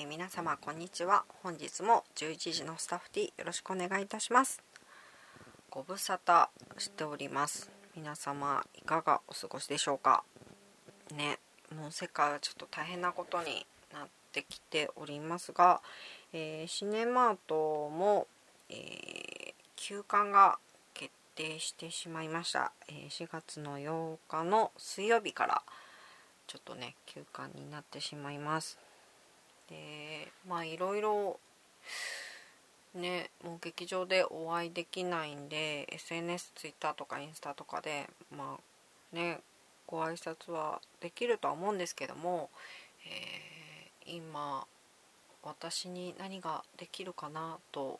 えー、皆様こんにちは。本日も11時のスタッフティーよろしくお願いいたします。ご無沙汰しております。皆様いかがお過ごしでしょうか？ねもう世界はちょっと大変なことになってきておりますが、えー、シネマートも、えー、休館が決定してしまいました、え4月の8日の水曜日からちょっとね休館になってしまいます。でまあいろいろねもう劇場でお会いできないんで SNS、Twitter とかインスタとかでまあねご挨拶はできるとは思うんですけども、えー、今私に何ができるかなと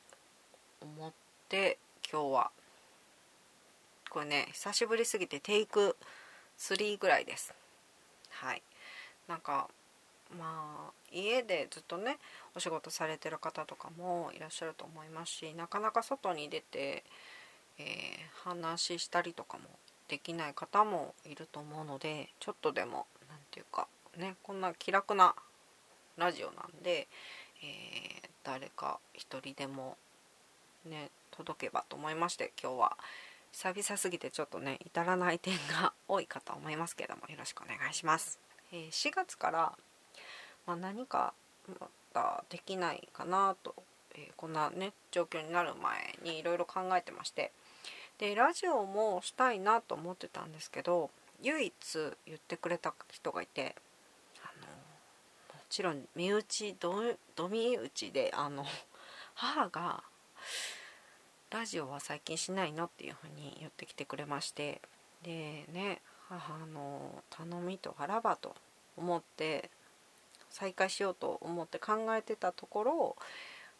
思って今日は。これね久しぶりすぎてテイク3ぐらいです。はい。なんかまあ家でずっとねお仕事されてる方とかもいらっしゃると思いますしなかなか外に出て、えー、話したりとかもできない方もいると思うのでちょっとでも何て言うかねこんな気楽なラジオなんで、えー、誰か一人でもね届けばと思いまして今日は久々すぎてちょっとね至らない点が多いかと思いますけどもよろしくお願いします。えー、4月から、まあ、何かまたできないかなと、えー、こんなね状況になる前にいろいろ考えてまして。でラジオもしたいなと思ってたんですけど唯一言ってくれた人がいてあのもちろん身内どど身内であの 母がラジオは最近しないのっていうふうに言ってきてくれまして。でね母の頼みとあらばと思って再開しようと思って考えてたところ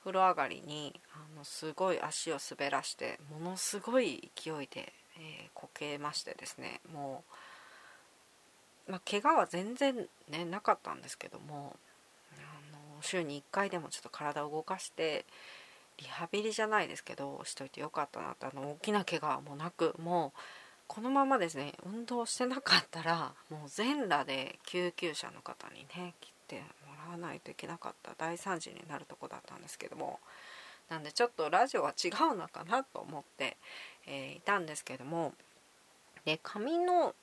風呂上がりにあのすごい足を滑らしてものすごい勢いで、えー、こけましてですねもう、まあ、怪我は全然ねなかったんですけどもあの週に1回でもちょっと体を動かしてリハビリじゃないですけどしといてよかったなってあの大きな怪我もなくもうこのままですね運動してなかったらもう全裸で救急車の方にね来てもらわないといけなかった大惨事になるとこだったんですけどもなんでちょっとラジオは違うのかなと思って、えー、いたんですけどもで紙の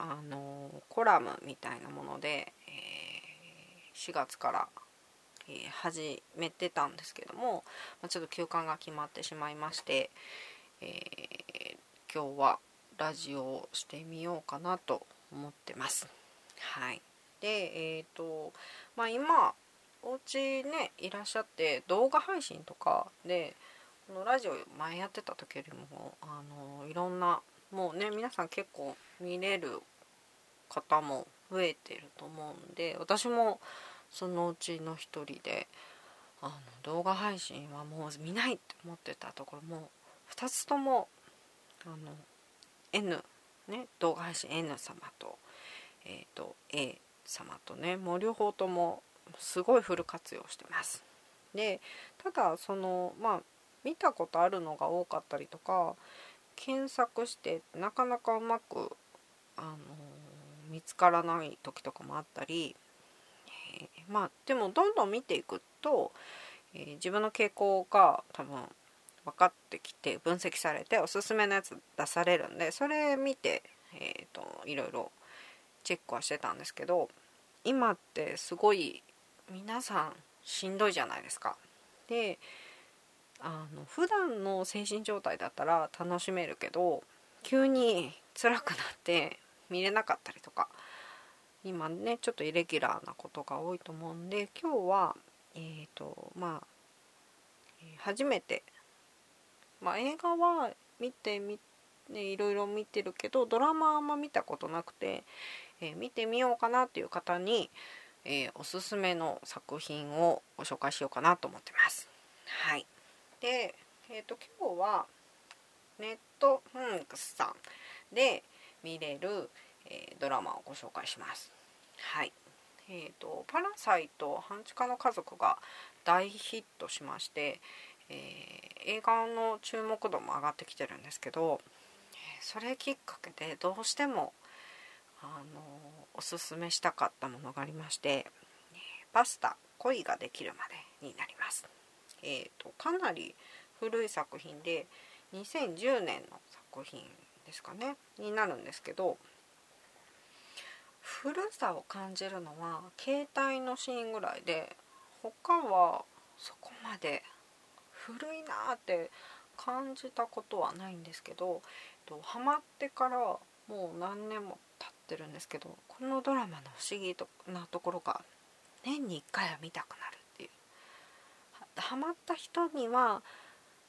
あのコラムみたいなもので、えー、4月からえー、始めてたんですけども、まあ、ちょっと休館が決まってしまいまして、え、今日はラジオをしてみようかなと思ってます。はい、でえっ、ー、とまあ今お家ねいらっしゃって動画配信とかでこのラジオ前やってた時よりもあのいろんなもうね皆さん結構見れる方も増えてると思うんで私もそのうちの一人であの動画配信はもう見ないって思ってたところも2つともあの N ね動画配信 N 様と,、えーと、A 様とねもう両方ともすごいフル活用してます。でただそのまあ見たことあるのが多かったりとか検索してなかなかうまくあの見つからない時とかもあったりー、まあでもどんどん見ていくと、えー、自分の傾向が多分分かってきて分析されておすすめのやつ出されるんでそれ見て、えーと、いろいろチェックはしてたんですけど今ってすごい皆さんしんどいじゃないですか。であの普段の精神状態だったら楽しめるけど急に辛くなって見れなかったりとか今ねちょっとイレギュラーなことが多いと思うんで今日はえっ、ー、とまあ初めて、まあ、映画は見てみね、いろいろ見てるけどドラマあんま見たことなくて、えー、見てみようかなっていう方に、えー、おすすめの作品をご紹介しようかなと思ってます。はい、で、えーと、今日はネットフンクスさんで見れる、えー、ドラマをご紹介します。はいえーと、パラサイト半地下の家族が大ヒットしまして、えー、映画の注目度も上がってきてるんですけどそれきっかけでどうしてもあのおすすめしたかったものがありましてパスタ恋ができるまで」になります。えーと、かなり古い作品で2010年の作品ですかねになるんですけど古さを感じるのは携帯のシーンぐらいで他はそこまで古いなって感じたことはないんですけどハマってからもう何年もってるんですけどこのドラマの不思議なところが年に1回は見たくなるっていうハマった人には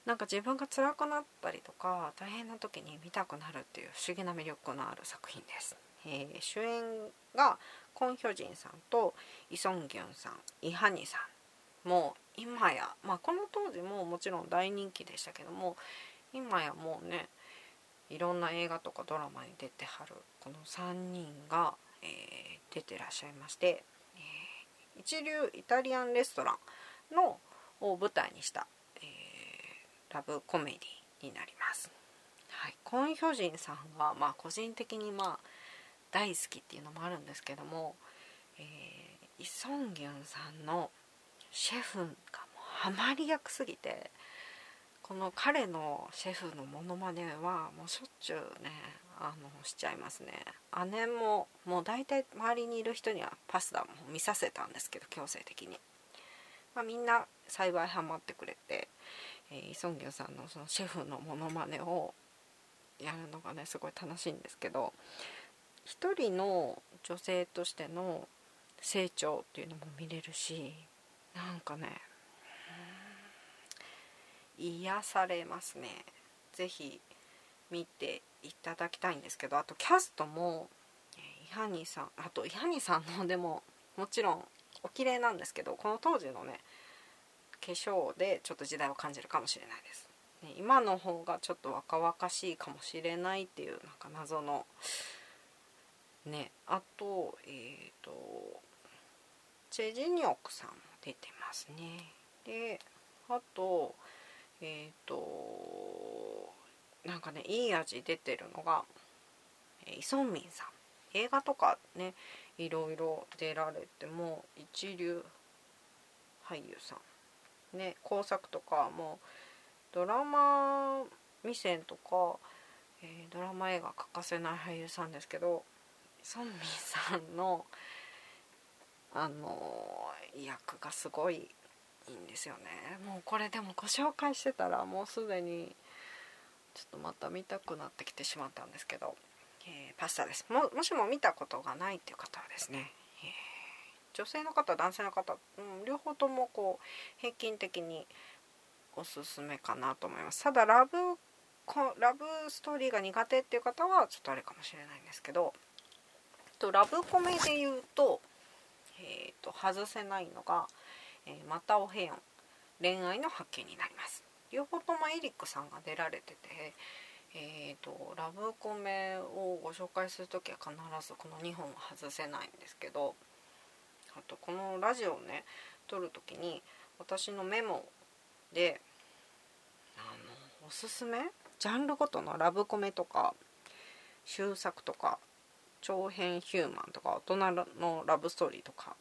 なんか自分が辛くなったりとか大変な時に見たくなるっていう不思議な魅力のある作品です。えー、主演がコン・ヒョジンさんとイ・ソンギュンさんイ・ハニさんもう今や、まあ、この当時ももちろん大人気でしたけども今やもうねいろんな映画とかドラマに出てはるこの3人が、えー、出てらっしゃいまして、えー、一流イタリアンレストランのを舞台にした、えー、ラブコメディになります。はい、コン・ヒョジンさんが、まあ、個人的にまあ大好きっていうのもあるんですけども、えー、イ・ソンギュンさんのシェフがもうハマり役すぎてこの彼のシェフのモノマネはもうしょっちゅうねあのしちゃいますね。姉ももう大体周りにいる人にはパスタも見させたんですけど強制的に、まあ、みんな幸いハマってくれて、えー、イ・ソンギュンさんのそのシェフのモノマネをやるのがねすごい楽しいんですけど一人の女性としての成長っていうのも見れるしなんかね癒されますね。是非見ていただきたいんですけどあとキャストもイハニさんあとイハニさんのでももちろんお綺麗なんですけどこの当時のね化粧でちょっと時代を感じるかもしれないです、ね、今の方がちょっと若々しいかもしれないっていうなんか謎のねあとえっ、ー、とチェ・ジニョクさんも出てますね。であとえっ、ー、となんかねいい味出てるのがイ・ソンミンさん。映画とかねいろいろ出られても一流俳優さん。ね工作とかもドラマ未線とか、えー、ドラマ映画欠かせない俳優さんですけどソンミンさんのあの役がすごいいんですよね。もうこれでもご紹介してたらもうすでにちょっとまた見たくなってきてしまったんですけど、えー、パスタです。ももしも見たことがないっていう方はですね、えー、女性の方男性の方、うん、両方ともこう平均的におすすめかなと思います。ただラブラブストーリーが苦手っていう方はちょっとあれかもしれないんですけどとラブコメで言うと,、えーと、外せないのが、え、またお部屋恋愛の発見になります。両方ともエリックさんが出られててえーと、ラブコメをご紹介する時は必ずこの2本は外せないんですけどあとこのラジオをね撮る時に私のメモであのおすすめジャンルごとのラブコメとか終作とか長編ヒューマンとか大人のラブストーリーとか、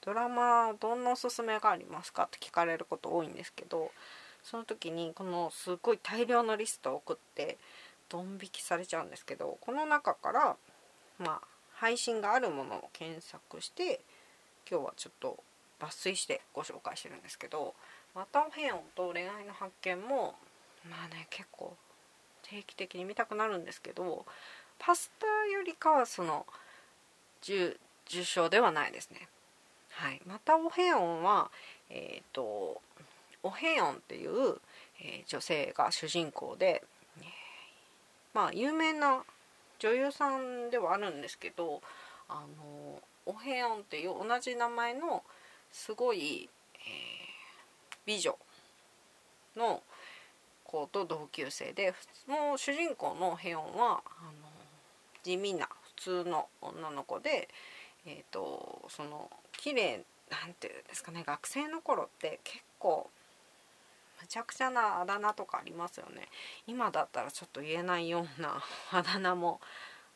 ドラマどんなおすすめがありますかって聞かれること多いんですけどその時にこのすごい大量のリストを送ってドン引きされちゃうんですけどこの中からまあ配信があるものを検索して今日はちょっと抜粋してご紹介してるんですけど「またおへんと恋愛の発見もまあね結構定期的に見たくなるんですけどパスタよりかはその重症ではないですね。はい、またオヘヨンは、えーと、オヘヨンっていう、えー、女性が主人公で、まあ有名な女優さんではあるんですけどあのオヘヨンっていう同じ名前のすごい、えー、美女の子と同級生でもう主人公のヘヨンはあの地味な普通の女の子で、えーと、その綺麗なんていうんですかね学生の頃って結構むちゃくちゃなあだ名とかありますよね。今だったらちょっと言えないような あだ名も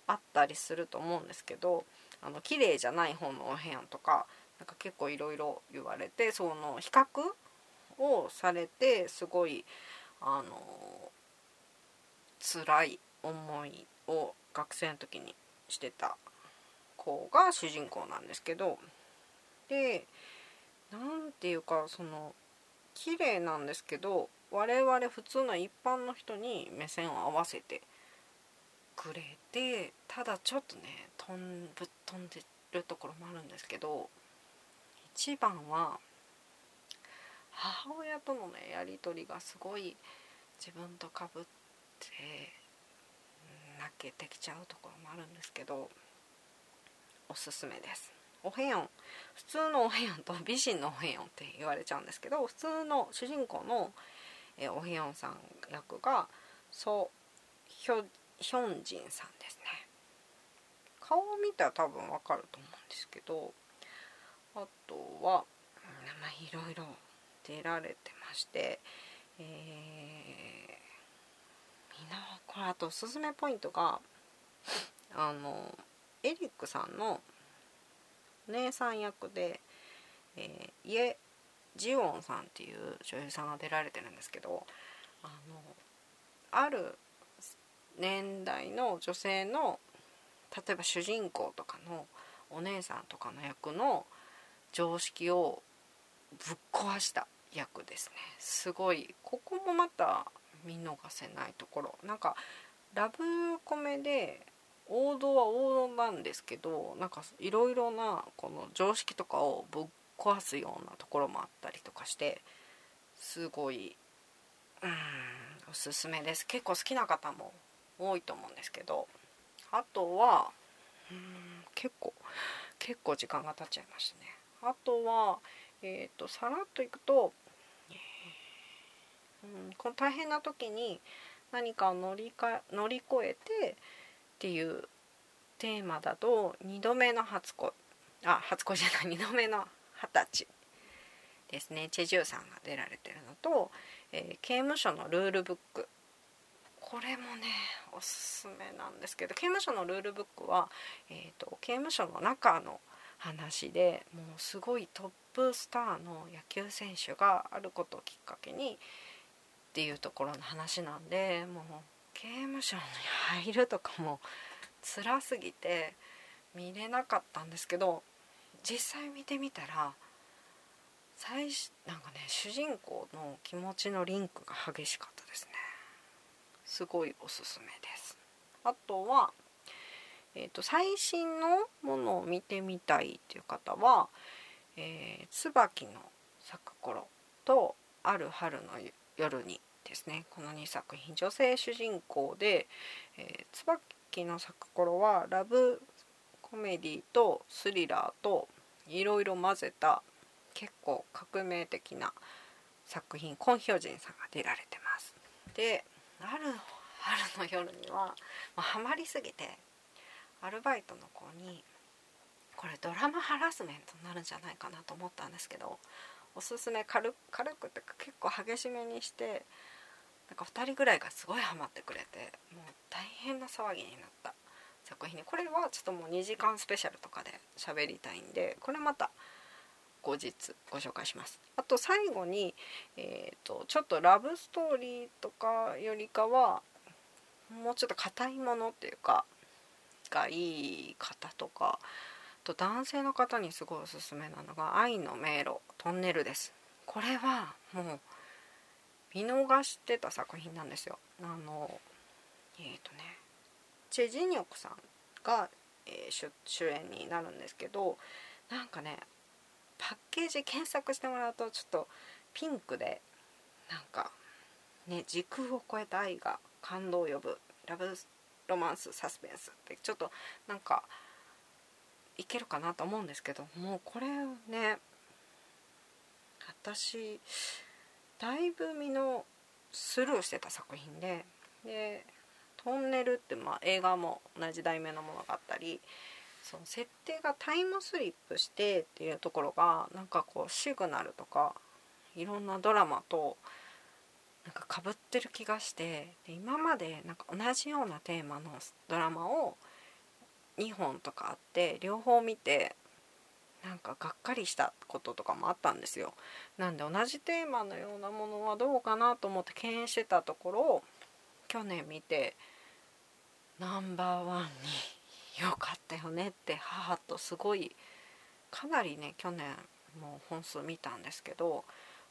あったりすると思うんですけどあの綺麗じゃない方のお部屋とかなんか結構いろいろ言われてその比較をされてすごいあの辛い思いを学生の時にしてた子が主人公なんですけどで何ていうかその綺麗なんですけど我々普通の一般の人に目線を合わせてくれてただちょっとね飛んぶっ飛んでるところもあるんですけど一番は母親とのねやり取りがすごい自分とかぶって泣けてきちゃうところもあるんですけどおすすめです。おへん普通のおへよんと美人のおへよんって言われちゃうんですけど普通の主人公の、えおへよんさん役がソ・ヒョヒョンジンさんですね。顔を見たら多分わかると思うんですけどあとはまあいろいろ出られてましてえー、みんなこれあとおすすめポイントがあのエリックさんのお姉さん役で、えー、イエ・ジオンさんっていう女優さんが出られてるんですけどあのある年代の女性の例えば主人公とかのお姉さんとかの役の常識をぶっ壊した役ですね。すごいここもまた見逃せないところ。なんかラブコメで王道は王道なんですけどなんかいろいろなこの常識とかをぶっ壊すようなところもあったりとかしてすごいうんおすすめです。結構好きな方も多いと思うんですけどあとはうん結構結構時間が経っちゃいましたね。あとはえっ、ー、とさらっといくと、うん、この大変な時に何かを乗りか乗り越えてっていうテーマだと2度目の初恋。あ初恋じゃない。2度目の二十歳ですね。チェジュさんが出られてるのと、えー、刑務所のルールブック。これもねおすすめなんですけど刑務所のルールブックは、えーと、刑務所の中の話でもうすごいトップスターの野球選手があることをきっかけにっていうところの話なんでもう刑務所に入るとかも辛すぎて見れなかったんですけど実際見てみたら最なんかね主人公の気持ちのリンクが激しかったですね。すごいおすすめです。あとは、えーと、最新のものを見てみたいっていう方は「えー、椿の咲く頃」と「ある春の夜に」ですねこの2作品女性主人公で「えー、椿の咲く頃」はラブコメディとスリラーといろいろ混ぜた結構革命的な作品コン・ヒョジンさんが出られてます。である春の夜には、まあ、ハマりすぎてアルバイトの子にこれドラマハラスメントになるんじゃないかなと思ったんですけどおすすめ軽軽くて結構激しめにしてなんか2人ぐらいがすごいハマってくれてもう大変な騒ぎになった。作品に。これはちょっともう2時間スペシャルとかで喋りたいんでこれまた後日ご紹介します。あと最後に、えーと、ちょっとラブストーリーとかよりかはもうちょっと硬いものっていうかがいい方とかと男性の方にすごいおすすめなのが「愛の迷路トンネル」です。これはもう見逃してた作品なんですよ。あのえっ、ー、とねチェ・ジニョクさんが、えー、主演になるんですけどなんかねパッケージ検索してもらうとちょっとピンクでなんかね時空を超えた愛が感動を呼ぶラブロマンスサスペンスってちょっとなんかいけるかなと思うんですけどもうこれね私だいぶ身のスルーしてた作品ででトンネルってまあ映画も同じ題名のものがあったりその設定がタイムスリップしてっていうところがなんかこうシグナルとかいろんなドラマとなんかかぶってる気がしてで今までなんか同じようなテーマのドラマを2本とかあって両方見てなんかがっかりしたこととかもあったんですよなんで同じテーマのようなものはどうかなと思って敬遠してたところ去年見てナンバーワンに良かったよねって母とすごいかなりね去年もう本数見たんですけど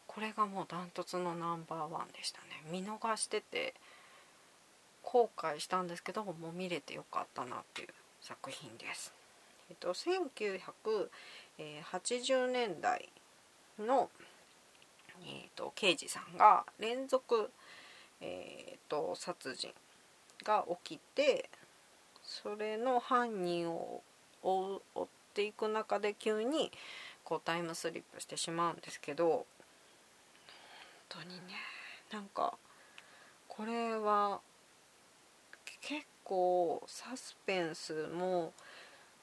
これがもうダントツのナンバーワンでしたね見逃してて後悔したんですけどもう見れてよかったなっていう作品です。えっと、1980年代の、えっと、刑事さんが連続、えっと、殺人が起きてそれの犯人を追っていく中で急にこうタイムスリップしてしまうんですけど本当にねなんかこれは結構サスペンスも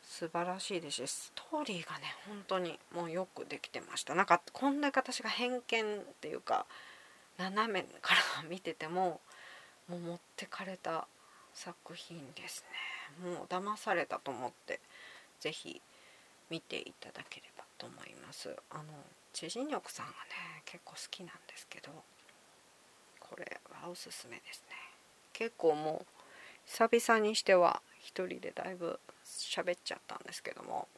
素晴らしいです。しストーリーがね本当にもうよくできてました。なんかこんだけ私が偏見っていうか斜めから見ててももう持ってかれた作品ですね。もう騙されたと思って是非見ていただければと思います。あの知人力さんがね結構好きなんですけどこれはおすすめですね。結構もう久々にしては一人でだいぶ喋っちゃったんですけども。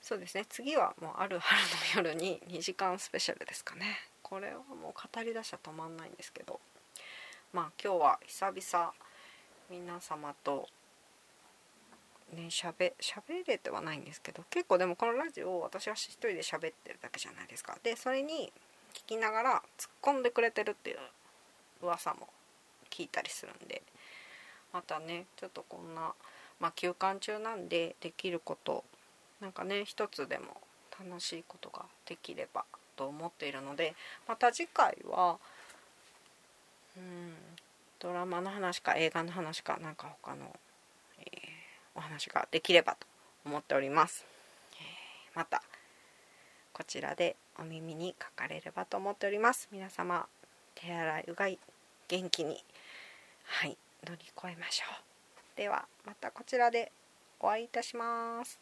そうですね。次はもうある春の夜に2時間スペシャルですかね。これはもう語りだしは止まんないんですけど。まあ今日は久々皆様とねしゃべ喋れてはないんですけど。結構でもこのラジオを私は一人で喋ってるだけじゃないですか。でそれに聞きながら突っ込んでくれてるっていう噂も聞いたりするんで。またねちょっとこんな、まあ、休館中なんでできることなんかね一つでも楽しいことができればと思っているのでまた次回はうんドラマの話か映画の話かなんか他の、えー、お話ができればと思っております、えー、またこちらでお耳にかかれればと思っております。皆様手洗いうがい元気にはい乗り越えましょう。ではまたこちらでお会いいたします。